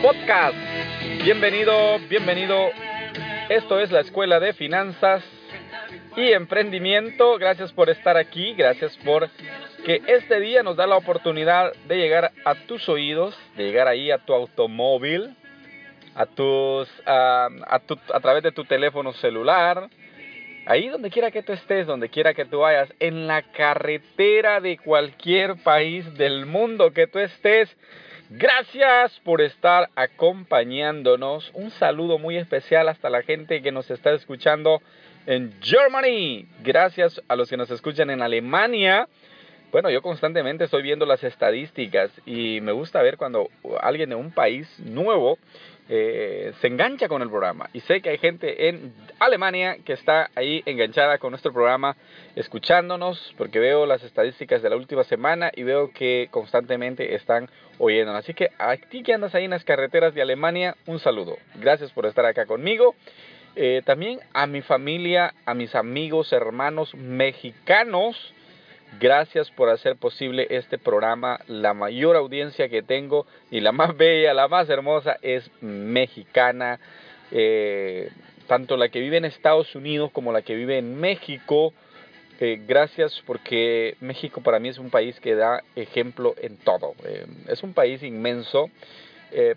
Podcast. Bienvenido, bienvenido. Esto es la Escuela de Finanzas y Emprendimiento. Gracias por estar aquí, gracias por que este día nos da la oportunidad de llegar a tus oídos, de llegar ahí a tu automóvil, a tus a, a través de tu teléfono celular, ahí donde quiera que tú estés, donde quiera que tú vayas, en la carretera de cualquier país del mundo que tú estés. Gracias por estar acompañándonos. Un saludo muy especial hasta la gente que nos está escuchando en Germany. Gracias a los que nos escuchan en Alemania. Bueno, yo constantemente estoy viendo las estadísticas y me gusta ver cuando alguien de un país nuevo eh, se engancha con el programa. Y sé que hay gente en Alemania que está ahí enganchada con nuestro programa, escuchándonos, porque veo las estadísticas de la última semana y veo que constantemente están oyendo. Así que a ti que andas ahí en las carreteras de Alemania, un saludo. Gracias por estar acá conmigo. Eh, también a mi familia, a mis amigos, hermanos mexicanos Gracias por hacer posible este programa. La mayor audiencia que tengo y la más bella, la más hermosa es mexicana. Eh, tanto la que vive en Estados Unidos como la que vive en México. Eh, gracias porque México para mí es un país que da ejemplo en todo. Eh, es un país inmenso.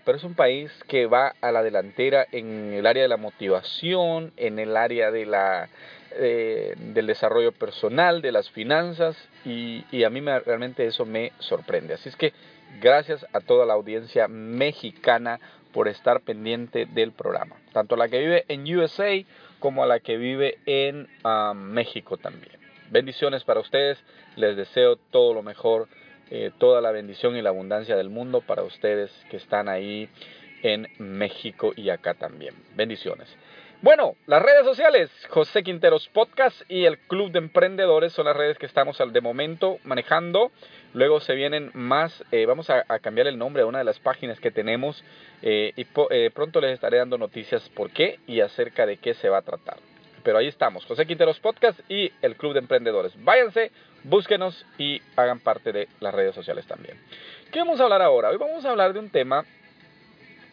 pero es un país que va a la delantera en el área de la motivación, en el área de la eh, del desarrollo personal, de las finanzas y, a mí me, realmente eso me sorprende. Así es que gracias a toda la audiencia mexicana por estar pendiente del programa, tanto la que vive en USA como a la que vive en ah, México también. Bendiciones para ustedes, les deseo todo lo mejor, eh, toda la bendición y la abundancia del mundo para ustedes que están ahí en México y acá también. Bendiciones. Bueno, las redes sociales, José Quinteros Podcast y el Club de Emprendedores son las redes que estamos de momento manejando. Luego se vienen más, eh, vamos a, cambiar el nombre a una de las páginas que tenemos eh, y eh, pronto les estaré dando noticias por qué y acerca de qué se va a tratar. Pero ahí estamos, José Quinteros Podcast y el Club de Emprendedores. Váyanse, búsquenos y hagan parte de las redes sociales también. ¿Qué vamos a hablar ahora? Hoy vamos a hablar de un tema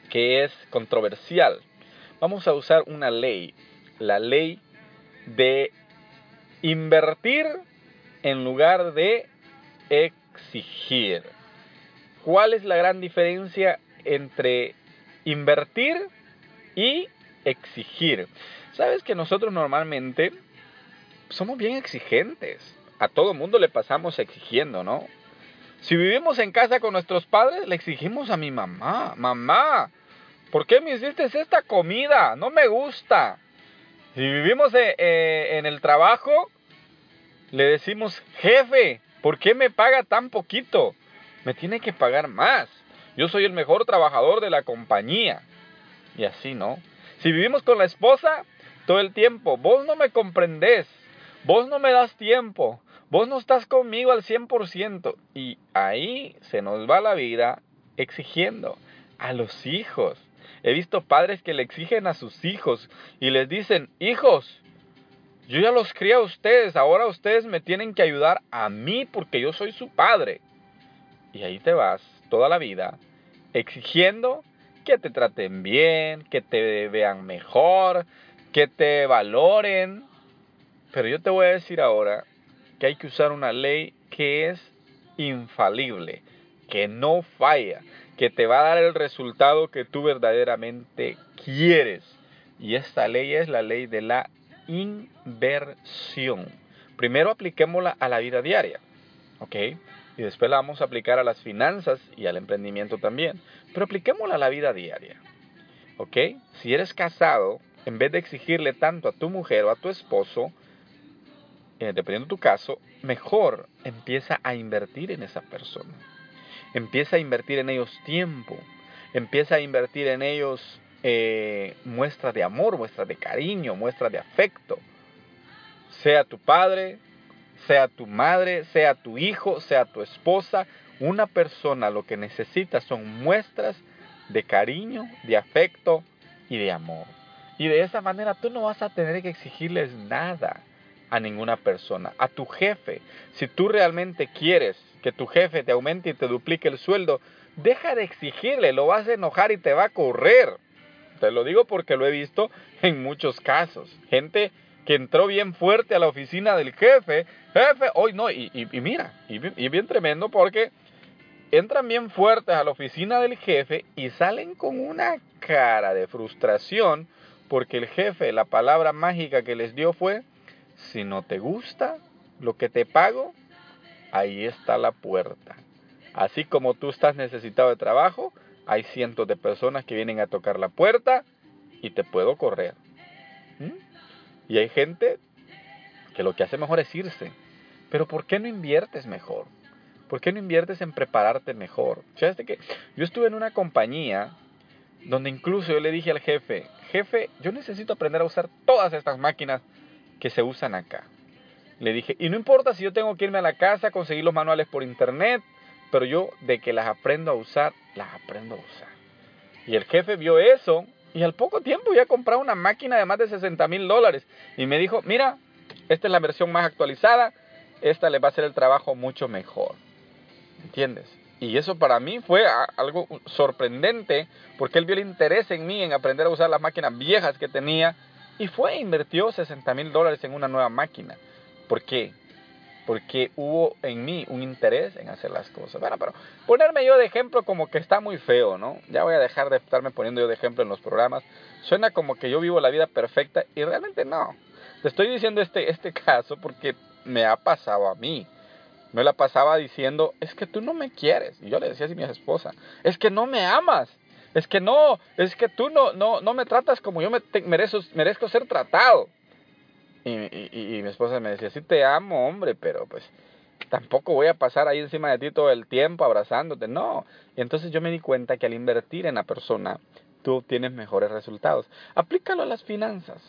que es controversial vamos a usar una ley, la ley de invertir en lugar de exigir. ¿Cuál es la gran diferencia entre invertir y exigir? Sabes que nosotros normalmente somos bien exigentes. A todo mundo le pasamos exigiendo, ¿no? Si vivimos en casa con nuestros padres, le exigimos a mi mamá, mamá, ¿por qué me hiciste esta comida? No me gusta. Si vivimos eh, eh, en el trabajo, le decimos, jefe, ¿por qué me paga tan poquito? Me tiene que pagar más. Yo soy el mejor trabajador de la compañía. Y así, ¿no? Si vivimos con la esposa, todo el tiempo, vos no me comprendés, vos no me das tiempo, vos no estás conmigo al 100%. Y ahí se nos va la vida exigiendo a los hijos. He visto padres que le exigen a sus hijos y les dicen, hijos, yo ya los crié a ustedes, ahora ustedes me tienen que ayudar a mí porque yo soy su padre. Y ahí te vas toda la vida exigiendo que te traten bien, que te vean mejor, que te valoren. Pero yo te voy a decir ahora que hay que usar una ley que es infalible, que no falla, que te va a dar el resultado que tú verdaderamente quieres. Y esta ley es la ley de la inversión. Primero apliquémosla a la vida diaria, ¿ok? Y después la vamos a aplicar a las finanzas y al emprendimiento también. Pero apliquémosla a la vida diaria. ¿Ok? Si eres casado, en vez de exigirle tanto a tu mujer o a tu esposo, eh, dependiendo de tu caso, mejor empieza a invertir en esa persona. Empieza a invertir en ellos tiempo. Empieza a invertir en ellos eh, muestras de amor, muestras de cariño, muestras de afecto. Sea tu padre, sea tu madre, sea tu hijo, sea tu esposa, una persona lo que necesita son muestras de cariño, de afecto y de amor. Y de esa manera tú no vas a tener que exigirles nada a ninguna persona, a tu jefe. Si tú realmente quieres que tu jefe te aumente y te duplique el sueldo, deja de exigirle, lo vas a enojar y te va a correr. Te lo digo porque lo he visto en muchos casos. Gente que entró bien fuerte a la oficina del jefe, jefe, hoy no, y, mira, y, y bien tremendo porque entran bien fuertes a la oficina del jefe y salen con una cara de frustración porque el jefe, la palabra mágica que les dio fue, si no te gusta lo que te pago, ahí está la puerta. Así como tú estás necesitado de trabajo, hay cientos de personas que vienen a tocar la puerta y te puedo correr. ¿Mm? Y hay gente que lo que hace mejor es irse. Pero ¿por qué no inviertes mejor? ¿Por qué no inviertes en prepararte mejor? Yo estuve en una compañía donde incluso yo le dije al jefe, jefe, yo necesito aprender a usar todas estas máquinas que se usan acá. Le dije, y no importa si yo tengo que irme a la casa, conseguir los manuales por internet, pero yo de que las aprendo a usar, las aprendo a usar. Y el jefe vio eso y al poco tiempo ya compró una máquina de más de 60 mil dólares. Y me dijo, mira, esta es la versión más actualizada, esta le va a hacer el trabajo mucho mejor. ¿Entiendes? Y eso para mí fue algo sorprendente porque él vio el interés en mí en aprender a usar las máquinas viejas que tenía y fue e invirtió 60 mil dólares en una nueva máquina. ¿Por qué? Porque hubo en mí un interés en hacer las cosas. Bueno, pero ponerme yo de ejemplo como que está muy feo, ¿no? Ya voy a dejar de estarme poniendo yo de ejemplo en los programas. Suena como que yo vivo la vida perfecta y realmente no. Te estoy diciendo este, este caso porque me ha pasado a mí. Me la pasaba diciendo, es que tú no me quieres. Y yo le decía así a mi esposa, es que no me amas. Es que no, es que tú no, no, no me tratas como yo me merezco, merezco ser tratado. Y, y, mi esposa me decía, sí te amo, hombre, pero pues tampoco voy a pasar ahí encima de ti todo el tiempo abrazándote. No. Y entonces yo me di cuenta que al invertir en la persona, tú tienes mejores resultados. Aplícalo a las finanzas.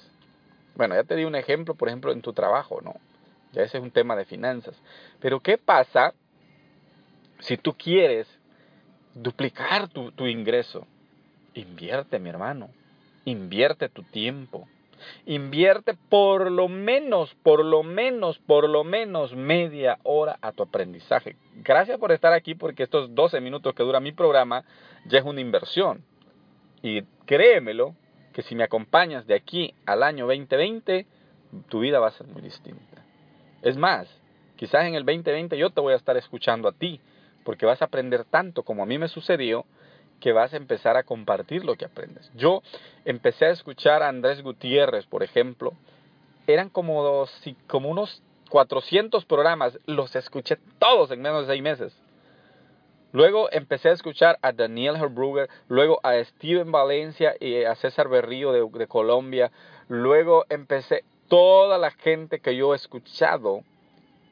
Bueno, ya te di un ejemplo, por ejemplo, en tu trabajo, ¿no? Ya ese es un tema de finanzas. Pero ¿qué pasa si tú quieres duplicar tu, tu ingreso? Invierte, mi hermano. Invierte tu tiempo. Invierte por lo menos, por lo menos, por lo menos media hora a tu aprendizaje. Gracias por estar aquí porque estos 12 minutos que dura mi programa ya es una inversión. Y créemelo que si me acompañas de aquí al año 2020, tu vida va a ser muy distinta. Es más, quizás en el 2020 yo te voy a estar escuchando a ti, porque vas a aprender tanto como a mí me sucedió, que vas a empezar a compartir lo que aprendes. Yo empecé a escuchar a Andrés Gutiérrez, por ejemplo, eran como, dos, como unos 400 programas, los escuché todos en menos de seis meses. Luego empecé a escuchar a Daniel Herbrugger, luego a Steven Valencia y a César Berrío de Colombia. Luego empecé, toda la gente que yo he escuchado,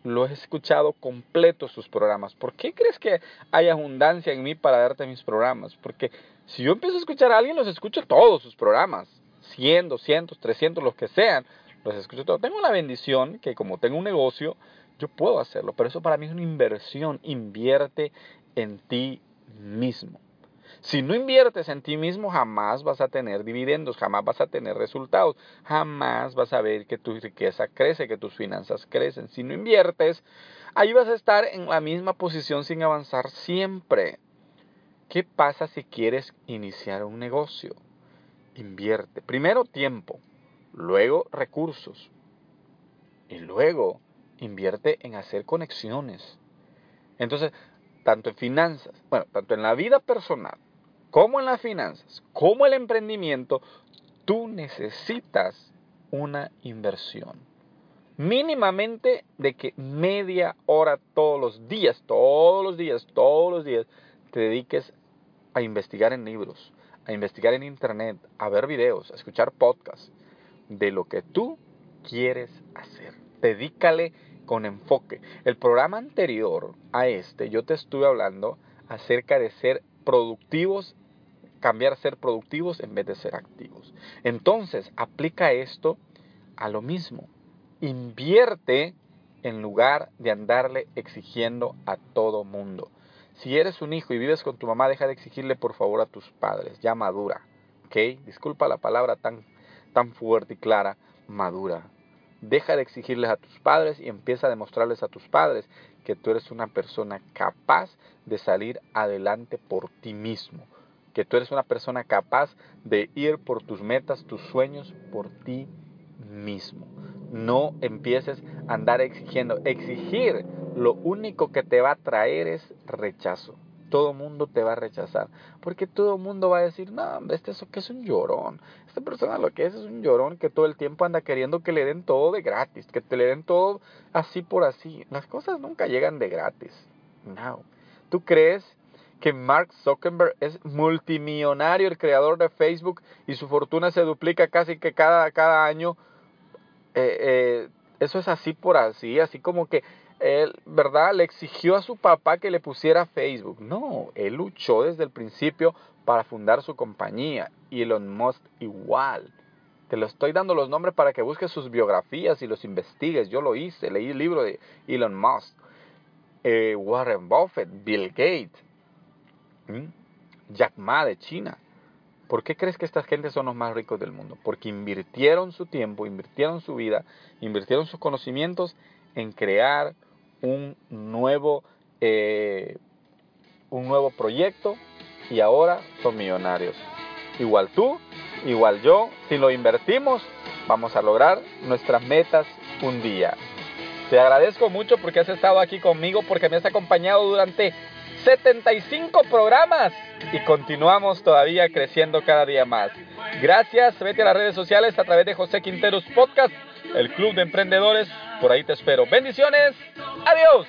lo he escuchado completo sus programas. ¿Por qué crees que hay abundancia en mí para darte mis programas? Porque si yo empiezo a escuchar a alguien, los escucho todos sus programas. 100, 200, 300, los que sean, los escucho todos. Tengo la bendición que como tengo un negocio, yo puedo hacerlo. Pero eso para mí es una inversión. Invierte en ti mismo. Si no inviertes en ti mismo, jamás vas a tener dividendos, jamás vas a tener resultados, jamás vas a ver que tu riqueza crece, que tus finanzas crecen. Si no inviertes, ahí vas a estar en la misma posición sin avanzar siempre. ¿Qué pasa si quieres iniciar un negocio? Invierte. Primero tiempo, luego recursos y luego invierte en hacer conexiones. Entonces, tanto en finanzas, bueno, tanto en la vida personal como en las finanzas, como el emprendimiento, tú necesitas una inversión. Mínimamente de que media hora todos los días, todos los días, todos los días, te dediques a investigar en libros, a investigar en internet, a ver videos, a escuchar podcasts de lo que tú quieres hacer. Dedícale con enfoque. El programa anterior a este, yo te estuve hablando acerca de ser productivos, cambiar a ser productivos en vez de ser activos. Entonces, aplica esto a lo mismo. Invierte en lugar de andarle exigiendo a todo mundo. Si eres un hijo y vives con tu mamá, deja de exigirle por favor a tus padres, ya madura. ¿Ok? Disculpa la palabra tan, tan fuerte y clara, madura. Deja de exigirles a tus padres y empieza a demostrarles a tus padres que tú eres una persona capaz de salir adelante por ti mismo. Que tú eres una persona capaz de ir por tus metas, tus sueños, por ti mismo. No empieces a andar exigiendo. Exigir lo único que te va a traer es rechazo. Todo mundo te va a rechazar. Porque todo mundo va a decir, no, este es es un llorón. Esta persona lo que es es un llorón que todo el tiempo anda queriendo que le den todo de gratis, que te le den todo así por así. Las cosas nunca llegan de gratis. No. ¿Tú crees que Mark Zuckerberg es multimillonario, el creador de Facebook, y su fortuna se duplica casi que cada, cada año? Eh, eh, eso es así por así, así como que él, ¿verdad? Le exigió a su papá que le pusiera Facebook. No, él luchó desde el principio para fundar su compañía. Elon Musk igual. Te lo estoy dando los nombres para que busques sus biografías y los investigues. Yo lo hice, leí el libro de Elon Musk, eh, Warren Buffett, Bill Gates, Jack Ma de China. ¿Por qué crees que estas gentes son los más ricos del mundo? Porque invirtieron su tiempo, invirtieron su vida, invirtieron sus conocimientos en crear un nuevo, eh, un nuevo proyecto y ahora son millonarios. Igual tú, igual yo, si lo invertimos, vamos a lograr nuestras metas un día. Te agradezco mucho porque has estado aquí conmigo, porque me has acompañado durante 75 programas y continuamos todavía creciendo cada día más. Gracias, vete a las redes sociales a través de José Quinteros Podcast, el Club de Emprendedores. Por ahí te espero. Bendiciones. Adiós.